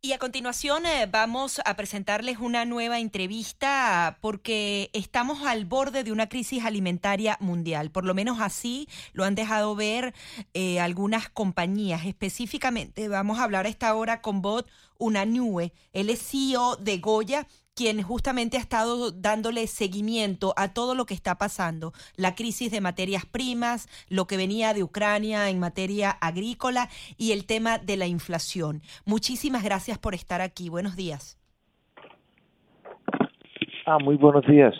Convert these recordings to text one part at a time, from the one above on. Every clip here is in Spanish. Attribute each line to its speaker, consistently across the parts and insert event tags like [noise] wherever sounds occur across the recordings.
Speaker 1: Y a continuación eh, vamos a presentarles una nueva entrevista porque estamos al borde de una crisis alimentaria mundial. Por lo menos así lo han dejado ver eh, algunas compañías. Específicamente vamos a hablar a esta hora con Bot Unanue. Él es CEO de Goya quien justamente ha estado dándole seguimiento a todo lo que está pasando, la crisis de materias primas, lo que venía de Ucrania en materia agrícola y el tema de la inflación. Muchísimas gracias por estar aquí. Buenos días.
Speaker 2: Ah, muy buenos días.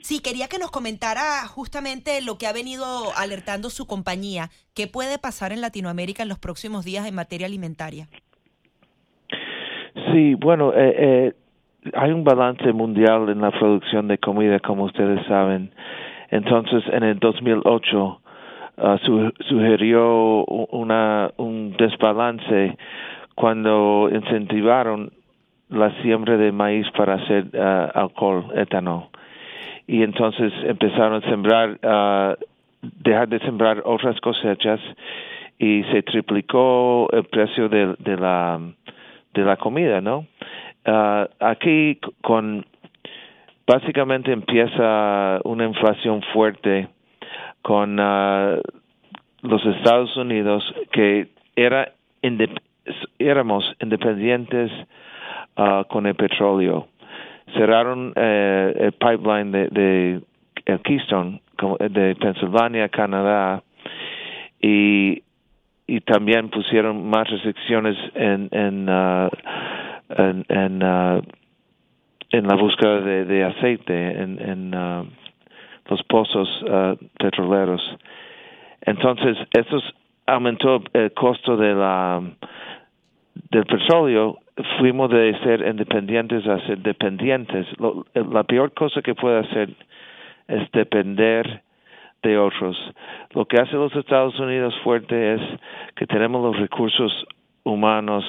Speaker 1: Sí, quería que nos comentara justamente lo que ha venido alertando su compañía. ¿Qué puede pasar en Latinoamérica en los próximos días en materia alimentaria?
Speaker 2: Sí, bueno, eh, eh hay un balance mundial en la producción de comida, como ustedes saben. Entonces, en el 2008 uh, sugirió una, un desbalance cuando incentivaron la siembra de maíz para hacer uh, alcohol, etanol. Y entonces empezaron a sembrar, uh, dejar de sembrar otras cosechas y se triplicó el precio de la de la comida, ¿no? Uh, aquí con básicamente empieza una inflación fuerte con uh, los Estados Unidos que era éramos independientes uh, con el petróleo. Cerraron eh, el pipeline de, de el Keystone de Pennsylvania Canadá y y también pusieron más restricciones en, en uh, en, en, uh, en la búsqueda de, de aceite en, en uh, los pozos uh, petroleros. Entonces, eso aumentó el costo de la, del petróleo. Fuimos de ser independientes a ser dependientes. Lo, la peor cosa que puede hacer es depender de otros. Lo que hace los Estados Unidos fuerte es que tenemos los recursos humanos,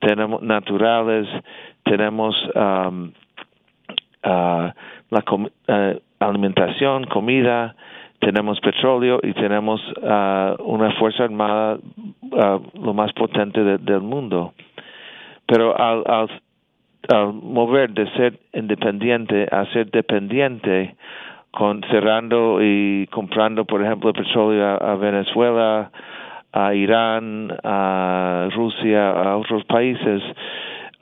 Speaker 2: tenemos naturales, tenemos um, uh, la uh, alimentación, comida, tenemos petróleo y tenemos uh, una fuerza armada lo más potente del mundo. Pero al, al, mover de ser independiente a ser dependiente, con cerrando y comprando, por ejemplo, petróleo a Venezuela, a Irán, a Rusia, a otros países,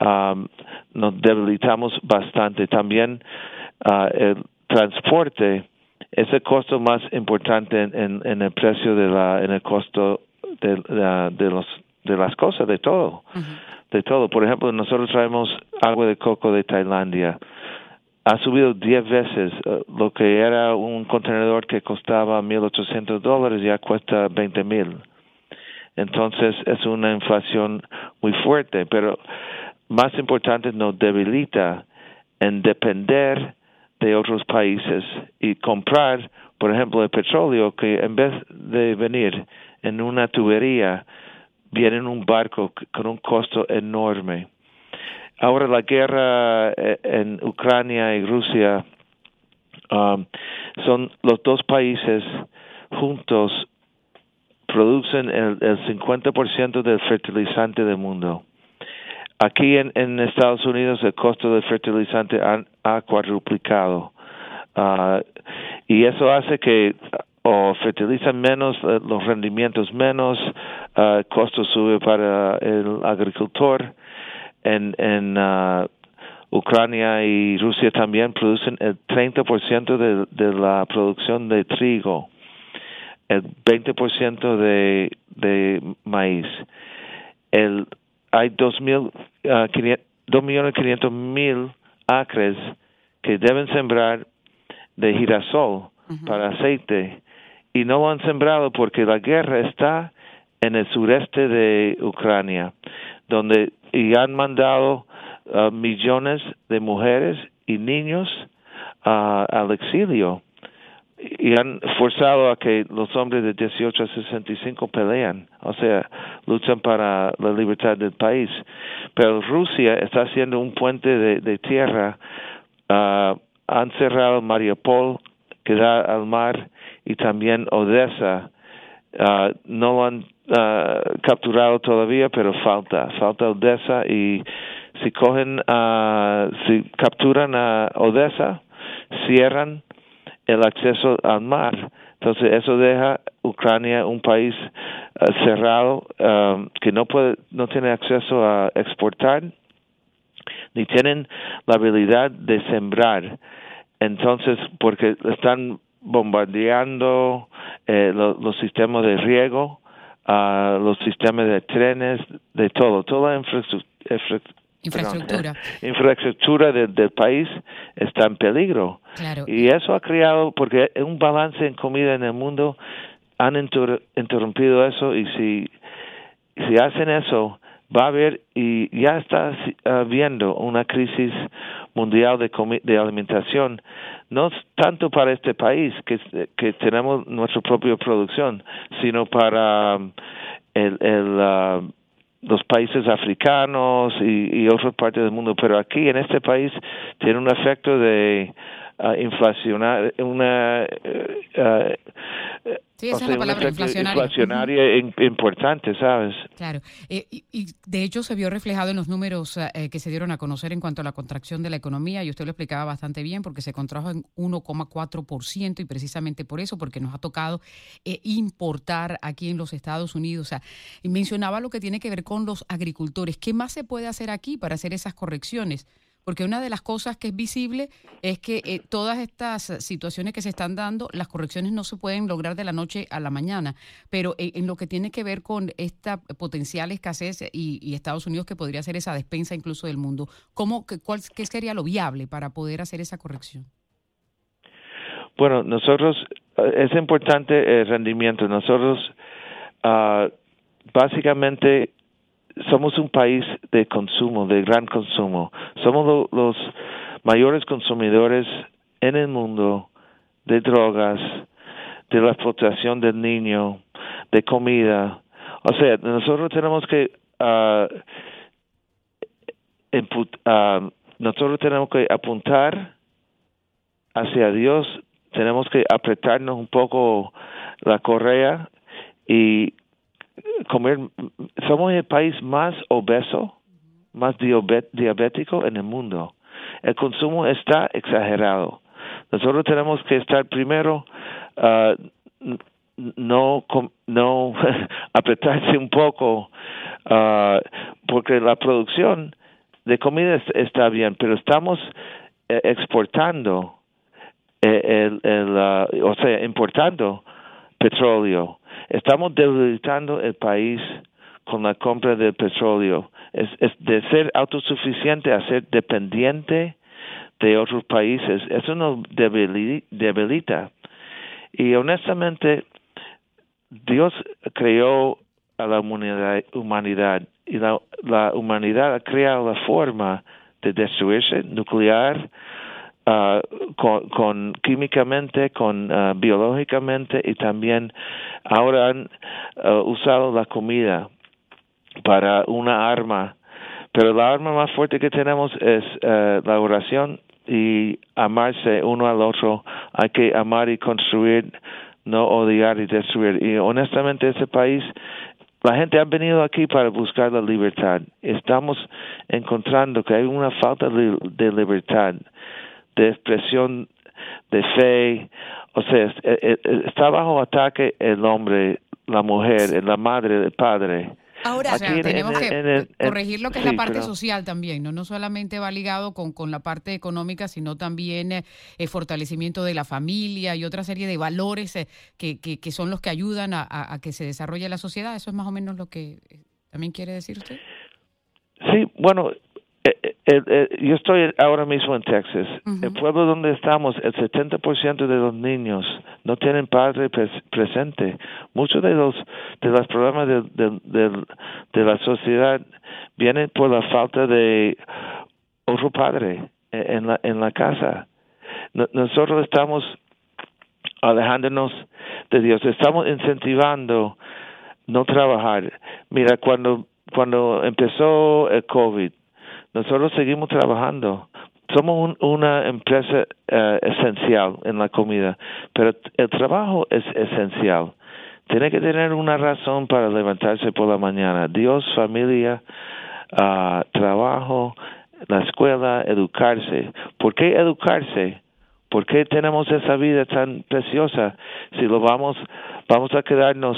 Speaker 2: um, nos debilitamos bastante. También uh, el transporte es el costo más importante en, en, el precio de la, en el costo de, de, los de las cosas, de todo, de todo. Por ejemplo, nosotros traemos agua de coco de Tailandia. Ha subido 10 veces. Uh, lo que era un contenedor que costaba 1.800 dólares ya cuesta 20.000 entonces es una inflación muy fuerte, pero más importante nos debilita en depender de otros países y comprar, por ejemplo, el petróleo que en vez de venir en una tubería, viene en un barco con un costo enorme. Ahora la guerra eh, en Ucrania y Rusia um, son los dos países juntos producen el, el 50% del fertilizante del mundo. Aquí en, Estados Unidos el costo del fertilizante ha, cuadruplicado uh, y eso hace que o fertilizan menos, eh, los rendimientos menos, uh, el costo sube para el agricultor. En, en uh, Ucrania y Rusia también producen el 30% de, de la producción de trigo el 20% de, de maíz. El, hay 2.500.000 uh, acres que deben sembrar de girasol para aceite y no lo han sembrado porque la guerra está en el sureste de Ucrania, donde y han mandado uh, millones de mujeres y niños uh, al exilio y han forzado a que los hombres de 18 a 65 pelean, o sea, luchan para la libertad del país. Pero Rusia está haciendo un puente de, tierra, uh, han cerrado Mariupol, que da al mar, y también Odessa. Uh, no han uh, capturado todavía, pero falta, falta Odessa y si cogen, si capturan a Odessa, cierran el acceso al mar. Entonces eso deja Ucrania un país uh, cerrado um, que no puede, no tiene acceso a exportar ni tienen la habilidad de sembrar. Entonces, porque están bombardeando eh, los sistemas de riego, uh, los sistemas de trenes, de todo, toda la
Speaker 3: infraestructura.
Speaker 2: Infraestructura del país está en peligro.
Speaker 3: Claro.
Speaker 2: Y eso ha creado, porque un balance en comida en el mundo han interrumpido eso y si, si hacen eso, va a haber y ya está habiendo una crisis mundial de, de alimentación, no tanto para este país, que, que tenemos nuestra propia producción, sino para um, el, el uh, los países africanos y, y otras partes del mundo, pero aquí en este país tiene un efecto de uh, inflacionar, una uh,
Speaker 3: Sí, esa es la palabra,
Speaker 2: inflacionaria. importante, ¿sabes?
Speaker 3: Claro. Eh, y, de hecho se vio reflejado en los números eh, que se dieron a conocer en cuanto a la contracción de la economía, y usted lo explicaba bastante bien, porque se contrajo en 1,4%, y precisamente por eso, porque nos ha tocado eh, importar aquí en los Estados Unidos. O sea, mencionaba lo que tiene que ver con los agricultores. ¿Qué más se puede hacer aquí para hacer esas correcciones? Porque una de las cosas que es visible es que eh, todas estas situaciones que se están dando, las correcciones no se pueden lograr de la noche a la mañana, pero en, lo que tiene que ver con esta potencial escasez y, Estados Unidos que podría ser esa despensa incluso del mundo, ¿cómo, cuál, ¿qué sería lo viable para poder hacer esa corrección?
Speaker 2: Bueno, nosotros, eh, es importante el rendimiento. Nosotros, uh, básicamente, somos un país de consumo, de gran consumo. Somos los mayores consumidores en el mundo de drogas, de la explotación del niño, de comida. O sea, nosotros tenemos que uh, nosotros tenemos que apuntar hacia Dios, tenemos que apretarnos un poco la correa y comer, somos el país más obeso, más diabético en el mundo. El consumo está exagerado. Nosotros tenemos que estar primero, uh, no, no [laughs] apretarse un poco, uh, porque la producción de comida está bien, pero estamos eh, exportando, eh, el, el, uh, o sea, importando petróleo Estamos debilitando el país con la compra del petróleo. Es, de ser autosuficiente a ser dependiente de otros países. Eso nos debilita. Y honestamente, Dios creó a la humanidad, y la, la humanidad ha creado la forma de destruirse nuclear, uh, con, químicamente, con uh, biológicamente y también ahora han uh, usado la comida para una arma. Pero la arma más fuerte que tenemos es la oración y amarse uno al otro. Hay que amar y construir, no odiar y destruir. Y honestamente ese país la gente ha venido aquí para buscar la libertad. Estamos encontrando que hay una falta de libertad de expresión de fe, o sea, eh, eh, está bajo ataque el hombre, la mujer, la madre, el padre.
Speaker 3: Ahora, tenemos que corregir lo que es la parte social también, ¿no? No solamente va ligado con, con la parte económica, sino también el eh, fortalecimiento de la familia y otra serie de valores que, que, son los que ayudan a, a, que se desarrolle la sociedad. ¿Eso es más o menos lo que también quiere decir usted?
Speaker 2: Sí, bueno, eh, eh, eh, yo estoy ahora mismo en Texas. El pueblo donde estamos, el 70% de los niños no tienen padre presente. Muchos de los de los problemas de, de, la sociedad vienen por la falta de otro padre en la, en la casa. nosotros estamos alejándonos de Dios. Estamos incentivando no trabajar. Mira, cuando, cuando empezó el COVID, nosotros seguimos trabajando. Somos una empresa eh, esencial en la comida, pero el trabajo es esencial. tiene que tener una razón para levantarse por la mañana. Dios, familia, uh, trabajo, la escuela, educarse. ¿Por qué educarse? ¿Por qué tenemos esa vida tan preciosa si lo vamos, vamos a quedarnos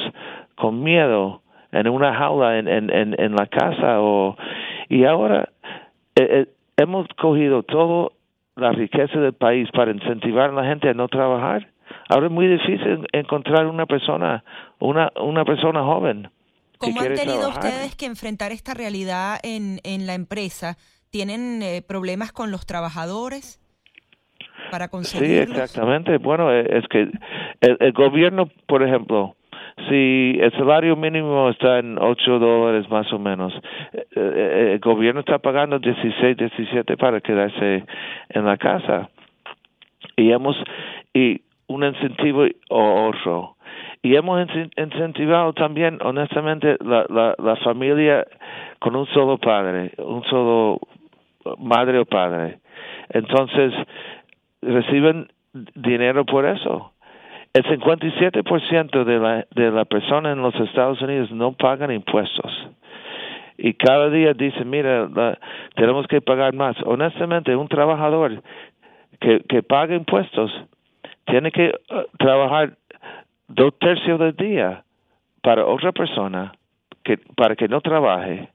Speaker 2: con miedo en una jaula en, en, en, la casa? O, y ahora eh, eh, hemos cogido toda la riqueza del país para incentivar a la gente a no trabajar. Ahora es muy difícil encontrar una persona, una, una persona joven.
Speaker 1: ¿Cómo han tenido ustedes que enfrentar esta realidad en, en la empresa? ¿Tienen eh, problemas con los trabajadores para conseguirlos?
Speaker 2: Sí, exactamente. Bueno, eh, es que el, gobierno, por ejemplo, si el salario mínimo está en 8 dólares más o menos, eh, el gobierno está pagando 16, 17 para quedarse en la casa. Y hemos y un incentivo o otro. Y hemos incentivado también, honestamente, la, la, la familia con un solo padre, un solo madre o padre. Entonces, reciben dinero por eso. El 57% de la, de la persona en los Estados Unidos no pagan impuestos. Y cada día dicen, mira, tenemos que pagar más. Honestamente, un trabajador que, que paga impuestos tiene que uh, trabajar dos tercios del día para otra persona que para que no trabaje.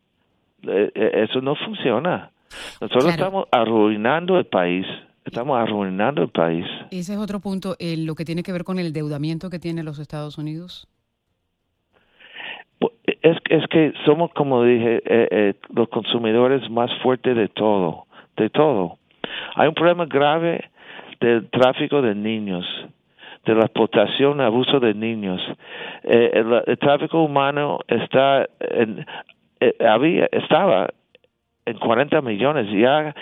Speaker 2: Eh, eh, eso no funciona. Nosotros estamos arruinando el país. Estamos arruinando el país.
Speaker 3: Ese es otro punto, eh, lo que tiene que ver con el endeudamiento que tienen los Estados Unidos.
Speaker 2: Es, es que somos, como dije, eh, eh, los consumidores más fuertes de todo, de todo. Hay un problema grave del tráfico de niños, de la explotación, abuso de niños. el, el, tráfico humano está, en, había, estaba en 40 millones. Ya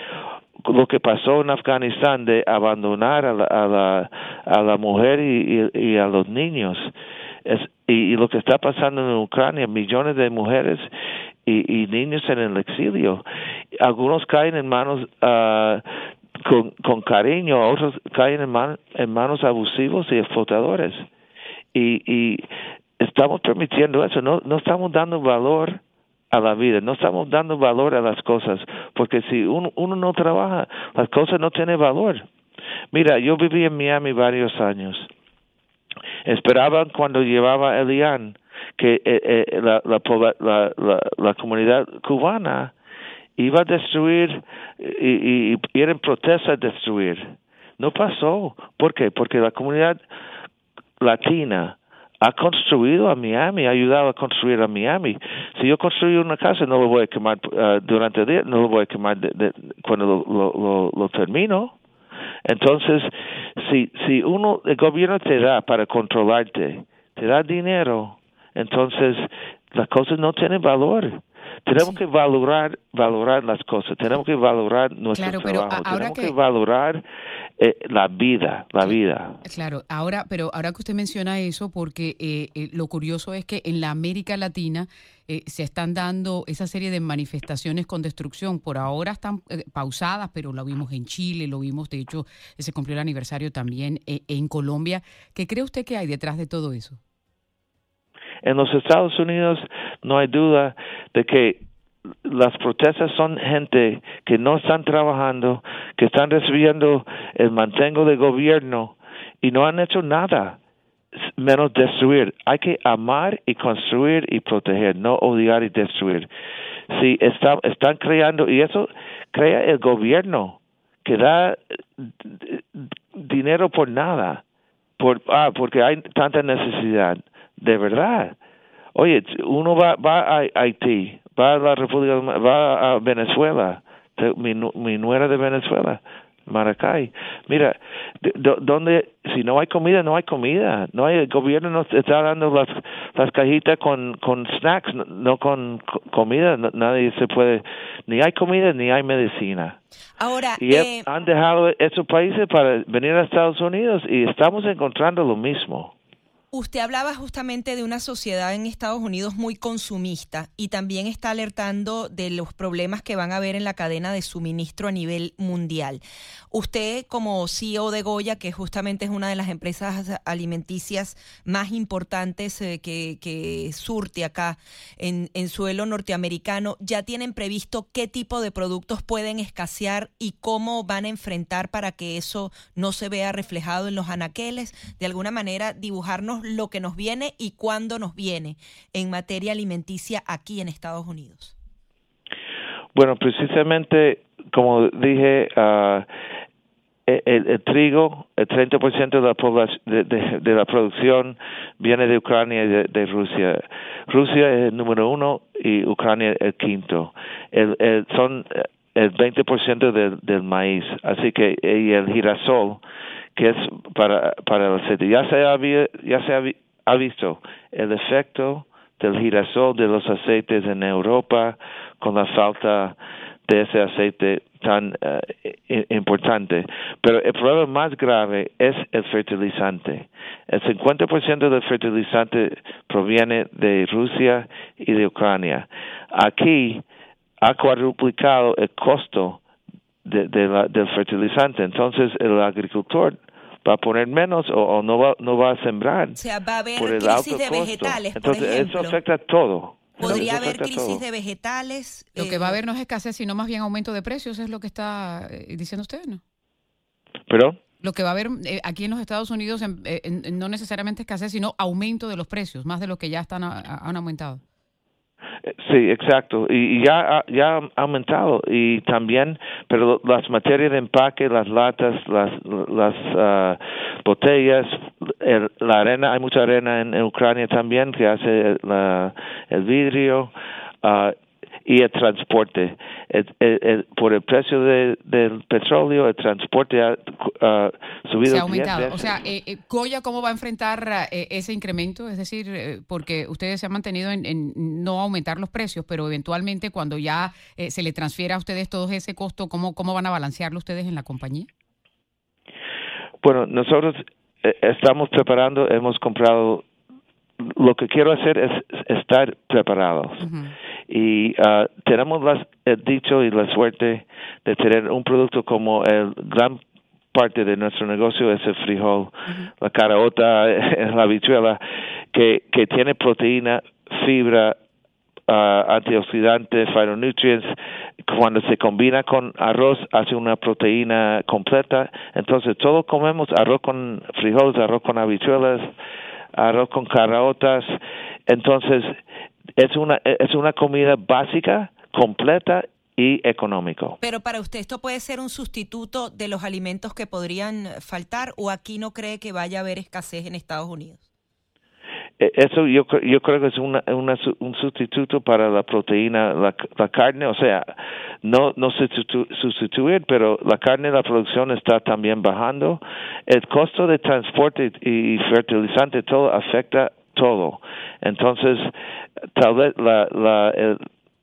Speaker 2: lo que pasó en Afganistán de abandonar a la, a la, a la mujer y, y, a los niños. Es, y, lo que está pasando en Ucrania, millones de mujeres y, y niños en el exilio. Algunos caen en manos uh, con, con cariño, otros caen en, man, en manos abusivos y explotadores. Y, y estamos permitiendo eso, no, no estamos dando valor a la vida, no estamos dando valor a las cosas, porque si uno, uno no trabaja, las cosas no tienen valor. Mira, yo viví en Miami varios años. Esperaban cuando llevaba Elian que eh, eh, la, la, la, la, comunidad cubana iba a destruir y, y, y era en protesta a destruir. No pasó. ¿Por qué? Porque la comunidad latina ha construido a Miami, ha ayudado a construir a Miami. Si yo construyo una casa, no lo voy a quemar uh, durante el día, no lo voy a quemar de, cuando lo, lo, lo, termino. Entonces, si, si uno, el gobierno te da para controlarte, te da dinero, entonces las cosas no tienen valor. Tenemos que valorar, valorar las cosas, tenemos que valorar nuestro trabajo, tenemos que, valorar eh, la vida, la vida.
Speaker 3: Claro, ahora, pero ahora que usted menciona eso, porque eh, eh, lo curioso es que en la América Latina se están dando esa serie de manifestaciones con destrucción. Por ahora están pausadas, pero lo vimos en Chile, lo vimos, de hecho, se cumplió el aniversario también en Colombia. ¿Qué cree usted que hay detrás de todo eso?
Speaker 2: En los Estados Unidos no hay duda de que las protestas son gente que no están trabajando, que están recibiendo el mantengo de gobierno y no han hecho nada menos destruir. Hay que amar y construir y proteger, no odiar y destruir. Si están creando, y eso crea el gobierno, que da dinero por nada, por, ah, porque hay tanta necesidad de verdad. Oye, uno va, va a Haití, va a la República, va a Venezuela, mi, mi nuera de Venezuela, Maracay. Mira, donde si no hay comida, no hay comida. No hay, el gobierno nos está dando las, las cajitas con, con snacks, no, con comida. nadie se puede, ni hay comida ni hay medicina.
Speaker 1: Ahora,
Speaker 2: y eh, han dejado esos países para venir a Estados Unidos y estamos encontrando lo mismo.
Speaker 1: Usted hablaba justamente de una sociedad en Estados Unidos muy consumista y también está alertando de los problemas que van a haber en la cadena de suministro a nivel mundial. Usted como CEO de Goya, que justamente es una de las empresas alimenticias más importantes eh, que, surte acá en, en suelo norteamericano, ¿ya tienen previsto qué tipo de productos pueden escasear y cómo van a enfrentar para que eso no se vea reflejado en los anaqueles? De alguna manera, dibujarnos lo que nos viene y cuándo nos viene en materia alimenticia aquí en Estados Unidos?
Speaker 2: Bueno, precisamente como dije, uh, el, trigo, el 30% de la, de, la producción viene de Ucrania y de, Rusia. Rusia es el número uno y Ucrania el quinto. El, son el 20% del, del maíz, así que y el girasol que es para, para el aceite. Ya se, ha, ya se ha, visto el efecto del girasol de los aceites en Europa con la falta de ese aceite tan eh, importante. Pero el problema más grave es el fertilizante. El 50% del fertilizante proviene de Rusia y de Ucrania. Aquí ha cuadruplicado el costo de, del fertilizante. Entonces el agricultor va a poner menos o, no, va, no va a sembrar.
Speaker 1: O sea, va a haber crisis de vegetales.
Speaker 2: Entonces eso afecta a todo.
Speaker 1: Podría haber crisis de vegetales.
Speaker 3: Lo que va a eh, haber no es escasez, sino más bien aumento de precios, es lo que está eh, diciendo usted, ¿no?
Speaker 2: ¿Pero?
Speaker 3: Lo que va a haber eh, aquí en los Estados Unidos no necesariamente escasez, sino aumento de los precios, más de lo que ya están han aumentado.
Speaker 2: Sí, exacto. Y, ya, ya ha aumentado. Y también, pero las materias de empaque, las latas, las, las uh, botellas, la arena, hay mucha arena en, Ucrania también que hace la, el vidrio. Uh, y el transporte. por el precio del petróleo, el transporte ha subido.
Speaker 3: Se ha aumentado. O sea, eh, eh, Goya, ¿cómo va a enfrentar eh, ese incremento? Es decir, porque ustedes se han mantenido en, no aumentar los precios, pero eventualmente cuando ya se le transfiera a ustedes todo ese costo, ¿cómo, ¿cómo van a balancearlo ustedes en la compañía?
Speaker 2: Bueno, nosotros estamos preparando, hemos comprado lo que quiero hacer es estar preparados. Y uh, tenemos las, el dicho y la suerte de tener un producto como el gran parte de nuestro negocio es el frijol, la caraota, [laughs] la habichuela, que, que tiene proteína, fibra, uh, antioxidantes, phytonutrients. Cuando se combina con arroz, hace una proteína completa. Entonces, todos comemos arroz con frijoles, arroz con habichuelas, arroz con caraotas. Entonces, es una, es una comida básica, completa y económico.
Speaker 1: Pero para usted esto puede ser un sustituto de los alimentos que podrían faltar o aquí no cree que vaya a haber escasez en Estados Unidos.
Speaker 2: E, eso yo, yo creo que es una, un sustituto para la proteína, la, la carne, o sea, no, no sustituir, pero la carne, la producción está también bajando. El costo de transporte y fertilizante, todo afecta todo. Entonces, tal vez la, la,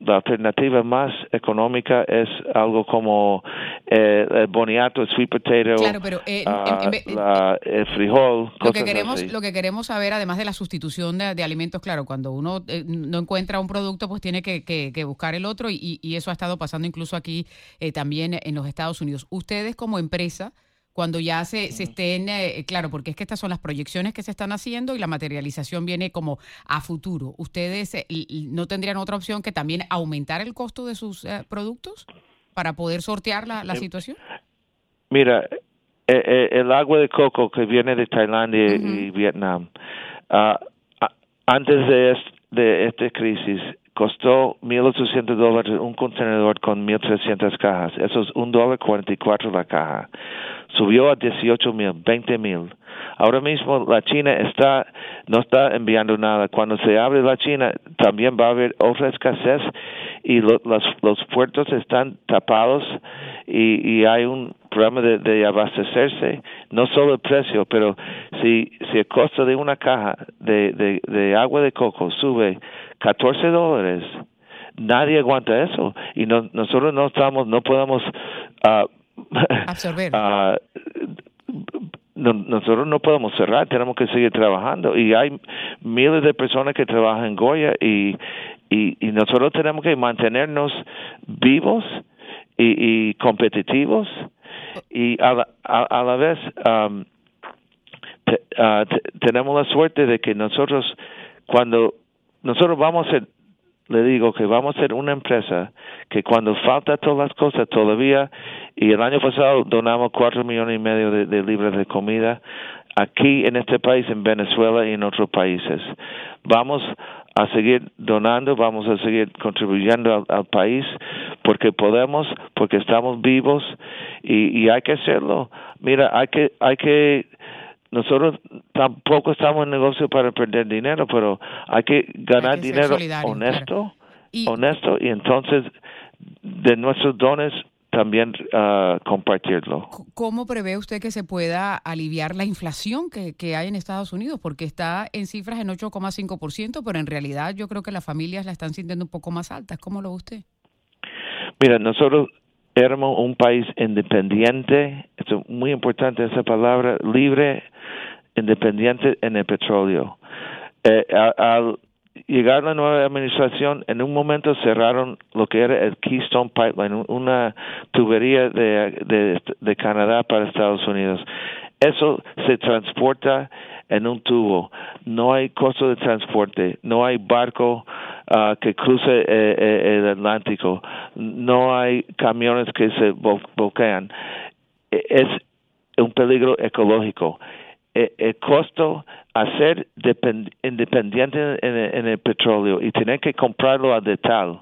Speaker 2: la alternativa más económica es algo como eh, el boniato, el sweet potato,
Speaker 3: claro, pero, eh,
Speaker 2: ah, el frijol.
Speaker 3: Lo que queremos, lo que queremos saber, además de la sustitución de, alimentos, claro, cuando uno eh, no encuentra un producto, pues tiene que, que, buscar el otro y, y, eso ha estado pasando incluso aquí también en los Estados Unidos. Ustedes como empresa cuando ya se, se estén, eh, claro, porque es que estas son las proyecciones que se están haciendo y la materialización viene como a futuro. ¿Ustedes eh, no tendrían otra opción que también aumentar el costo de sus eh, productos para poder sortear la, situación?
Speaker 2: Mira, el agua de coco que viene de Tailandia y Vietnam, ah, antes de, de esta crisis, costó 1.800 dólares un contenedor con 1.300 cajas. Eso es un dólar 44 la caja subió a 18 mil, 20 mil. Ahora mismo la China está no está enviando nada. Cuando se abre la China también va a haber otra escasez y los, los puertos están tapados y, y hay un programa de, de, abastecerse, no solo el precio, pero si, si el costo de una caja de, de, de agua de coco sube 14 dólares, nadie aguanta eso y no, nosotros no estamos, no podemos uh, [laughs]
Speaker 3: absorber. Uh,
Speaker 2: nosotros no podemos cerrar, tenemos que seguir trabajando y hay miles de personas que trabajan en Goya y, y, nosotros tenemos que mantenernos vivos y, competitivos y a la, a, la vez um, ah, tenemos la suerte de que nosotros cuando nosotros vamos a le digo que vamos a ser una empresa que cuando falta todas las cosas todavía, y el año pasado donamos cuatro millones y medio de, libras de comida aquí en este país, en Venezuela y en otros países. Vamos a seguir donando, vamos a seguir contribuyendo al, país porque podemos, porque estamos vivos y, y hay que hacerlo. Mira, hay que, hay que nosotros tampoco estamos en negocio para perder dinero, pero hay que ganar dinero honesto, y, honesto y entonces de nuestros dones también uh, compartirlo.
Speaker 3: ¿Cómo prevé usted que se pueda aliviar la inflación que, que hay en Estados Unidos? Porque está en cifras en 8,5%, pero en realidad yo creo que las familias la están sintiendo un poco más altas. ¿Cómo lo ve usted?
Speaker 2: Mira, nosotros éramos un país independiente, es muy importante esa palabra, libre, independiente en el petróleo. Eh, al llegar la nueva administración, en un momento cerraron lo que era el Keystone Pipeline, una tubería de, de Canadá para Estados Unidos. Eso se transporta en un tubo. No hay costo de transporte, no hay barco uh, que cruce eh, eh, el Atlántico, no hay camiones que se bloquean. E, es un peligro ecológico. E, el costo a ser independiente en, el petróleo y tener que comprarlo a detal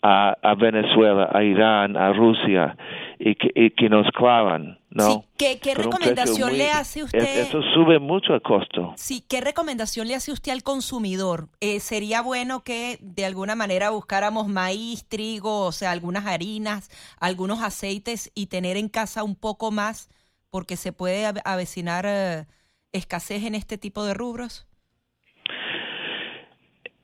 Speaker 2: a, a Venezuela, a Irán, a Rusia y que, y que nos clavan, ¿no?
Speaker 1: Sí. ¿Qué, recomendación le hace usted?
Speaker 2: Eso sube mucho el costo.
Speaker 1: Sí, ¿qué recomendación le hace usted al consumidor? Eh, ¿Sería bueno que de alguna manera buscáramos maíz, trigo, o sea, algunas harinas, algunos aceites y tener en casa un poco más porque se puede avecinar eh, escasez en este tipo de rubros?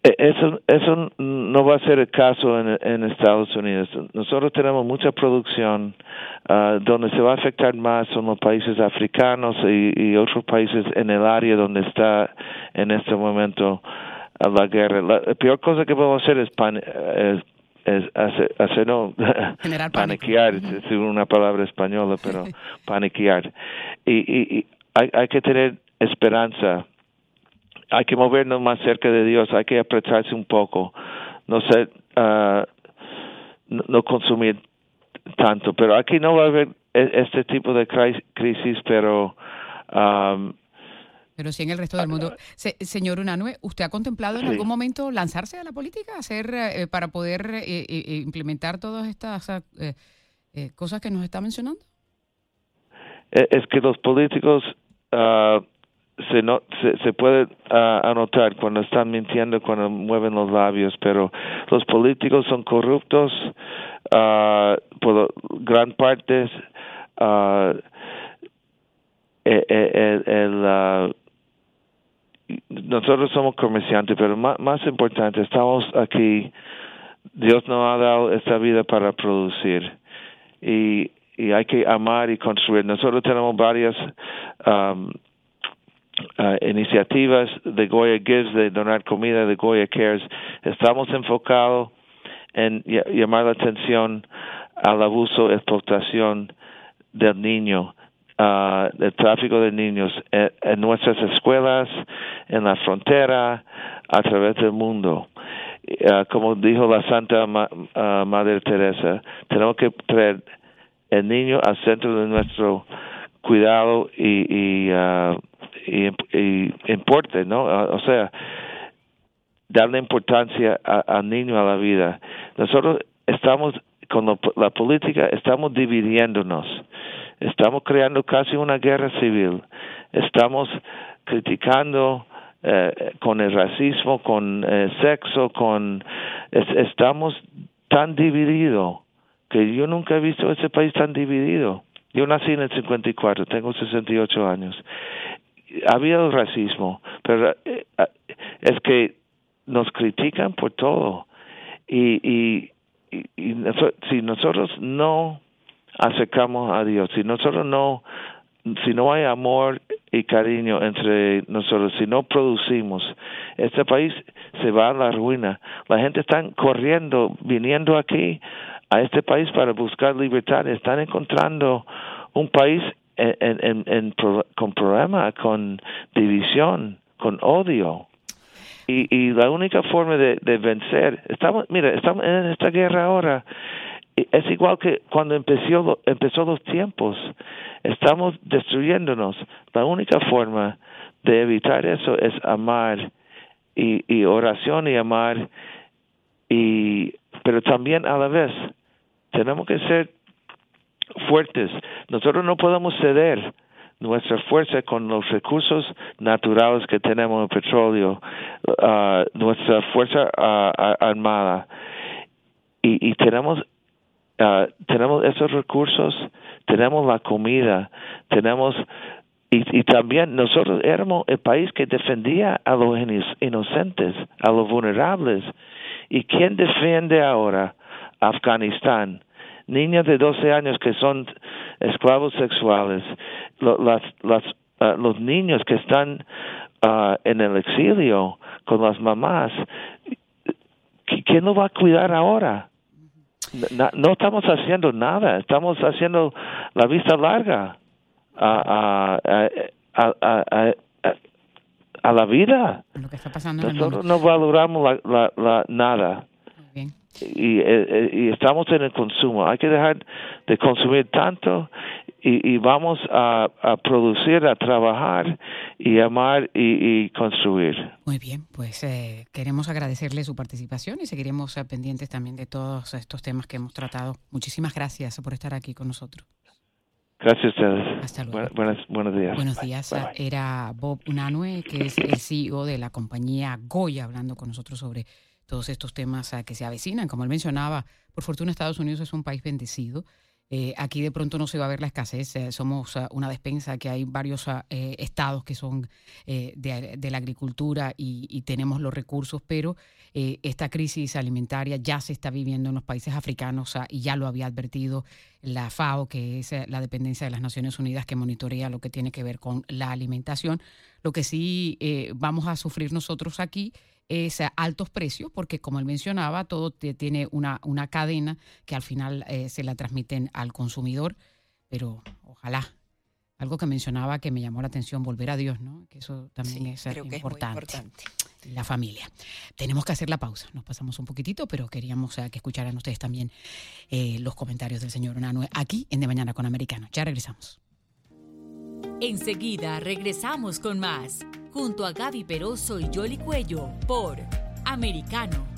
Speaker 2: Eh, eso, eso no va a ser el caso en, Estados Unidos. Nosotros tenemos mucha producción uh, donde se va a afectar más son los países africanos y, otros países en el área donde está en este momento uh, la guerra. La, peor cosa que podemos hacer es, es, hacer, hacer no, [laughs] paniquear, es una palabra española, pero [laughs] paniquear. Y, y, y hay, hay que tener esperanza hay que movernos más cerca de Dios, hay que apretarse un poco, no ser, uh, no, consumir tanto. Pero aquí no va a haber e, este tipo de crisis, pero... Um,
Speaker 3: pero sí en el resto del mundo. señor Unanue, ¿usted ha contemplado en algún momento lanzarse a la política, hacer eh, para poder eh, eh, implementar todas estas cosas que nos está mencionando?
Speaker 2: Es que los políticos uh, se, no, se, puede ah, anotar cuando están mintiendo, cuando mueven los labios, pero los políticos son corruptos uh, por gran parte. Uh, el, nosotros somos comerciantes, pero más, más importante, estamos aquí. Dios nos ha dado esta vida para producir y, y hay que amar y construir. Nosotros tenemos varias um, Uh, iniciativas de Goya Gives de donar comida de Goya Cares, estamos enfocados en llamar la atención al abuso, explotación del niño, uh, del tráfico de niños en, en, nuestras escuelas, en la frontera, a través del mundo. Uh, como dijo la Santa uh, Madre Teresa, tenemos que traer el niño al centro de nuestro cuidado y, y uh, y, importe, ¿no? O sea, darle importancia al niño, a la vida. Nosotros estamos, con la política, estamos dividiéndonos. Estamos creando casi una guerra civil. Estamos criticando eh, con el racismo, con el sexo, con... estamos tan divididos que yo nunca he visto ese país tan dividido. Yo nací en el 54, tengo 68 años ha habido racismo, pero eh, es que nos critican por todo. Y, y, si nosotros no acercamos a Dios, si nosotros no si no hay amor y cariño entre nosotros, si no producimos, este país se va a la ruina. La gente está corriendo, viniendo aquí a este país para buscar libertad, están encontrando un país en, con problema, con división, con odio. Y, y la única forma de, vencer, estamos, mira, estamos en esta guerra ahora, es igual que cuando empezó, empezó los tiempos, estamos destruyéndonos. La única forma de evitar eso es amar y, y oración y amar y pero también a la vez tenemos que ser fuertes. Nosotros no podemos ceder nuestra fuerza con los recursos naturales que tenemos, el petróleo, uh, nuestra fuerza uh, armada. Y, y tenemos, uh, tenemos esos recursos, tenemos la comida, tenemos y, y, también nosotros éramos el país que defendía a los inocentes, a los vulnerables. ¿Y quién defiende ahora Afganistán? Niñas de 12 años que son esclavos sexuales, las, las, ah, los niños que están uh, en el exilio con las mamás, ¿quién lo va a cuidar ahora? No, no estamos haciendo nada, estamos haciendo la vista larga a, a, a, a la vida.
Speaker 3: Lo que está pasando
Speaker 2: Nosotros no valoramos la, la, la nada y, eh, y, estamos en el consumo. Hay que dejar de consumir tanto y, y vamos a, a, producir, a trabajar y amar y, y construir.
Speaker 3: Muy bien, pues eh, queremos agradecerle su participación y seguiremos eh, pendientes también de todos estos temas que hemos tratado. Muchísimas gracias por estar aquí con nosotros.
Speaker 2: Gracias a ustedes.
Speaker 3: Hasta luego.
Speaker 2: Buenas, buenos días.
Speaker 3: Buenos días. Bye, bye. Era Bob Unanue, que es el CEO de la compañía Goya, hablando con nosotros sobre todos estos temas que se avecinan. Como él mencionaba, por fortuna Estados Unidos es un país bendecido. Eh, aquí de pronto no se va a ver la escasez. Eh, somos uh, una despensa que hay varios uh, eh, estados que son de, de, la agricultura y, y, tenemos los recursos, pero esta crisis alimentaria ya se está viviendo en los países africanos uh, y ya lo había advertido la FAO, que es la dependencia de las Naciones Unidas que monitorea lo que tiene que ver con la alimentación. Lo que sí vamos a sufrir nosotros aquí es altos precios, porque como él mencionaba, todo tiene una, una cadena que al final eh, se la transmiten al consumidor, pero ojalá. Algo que mencionaba que me llamó la atención, volver a Dios, ¿no? Que eso también sí, es, importante.
Speaker 1: es importante.
Speaker 3: La familia. Tenemos que hacer la pausa. Nos pasamos un poquitito, pero queríamos eh, que escucharan ustedes también eh, los comentarios del señor Nanue aquí en De Mañana con Americano. Ya regresamos.
Speaker 4: Enseguida regresamos con más, junto a Gaby Peroso y Jolly Cuello, por Americano.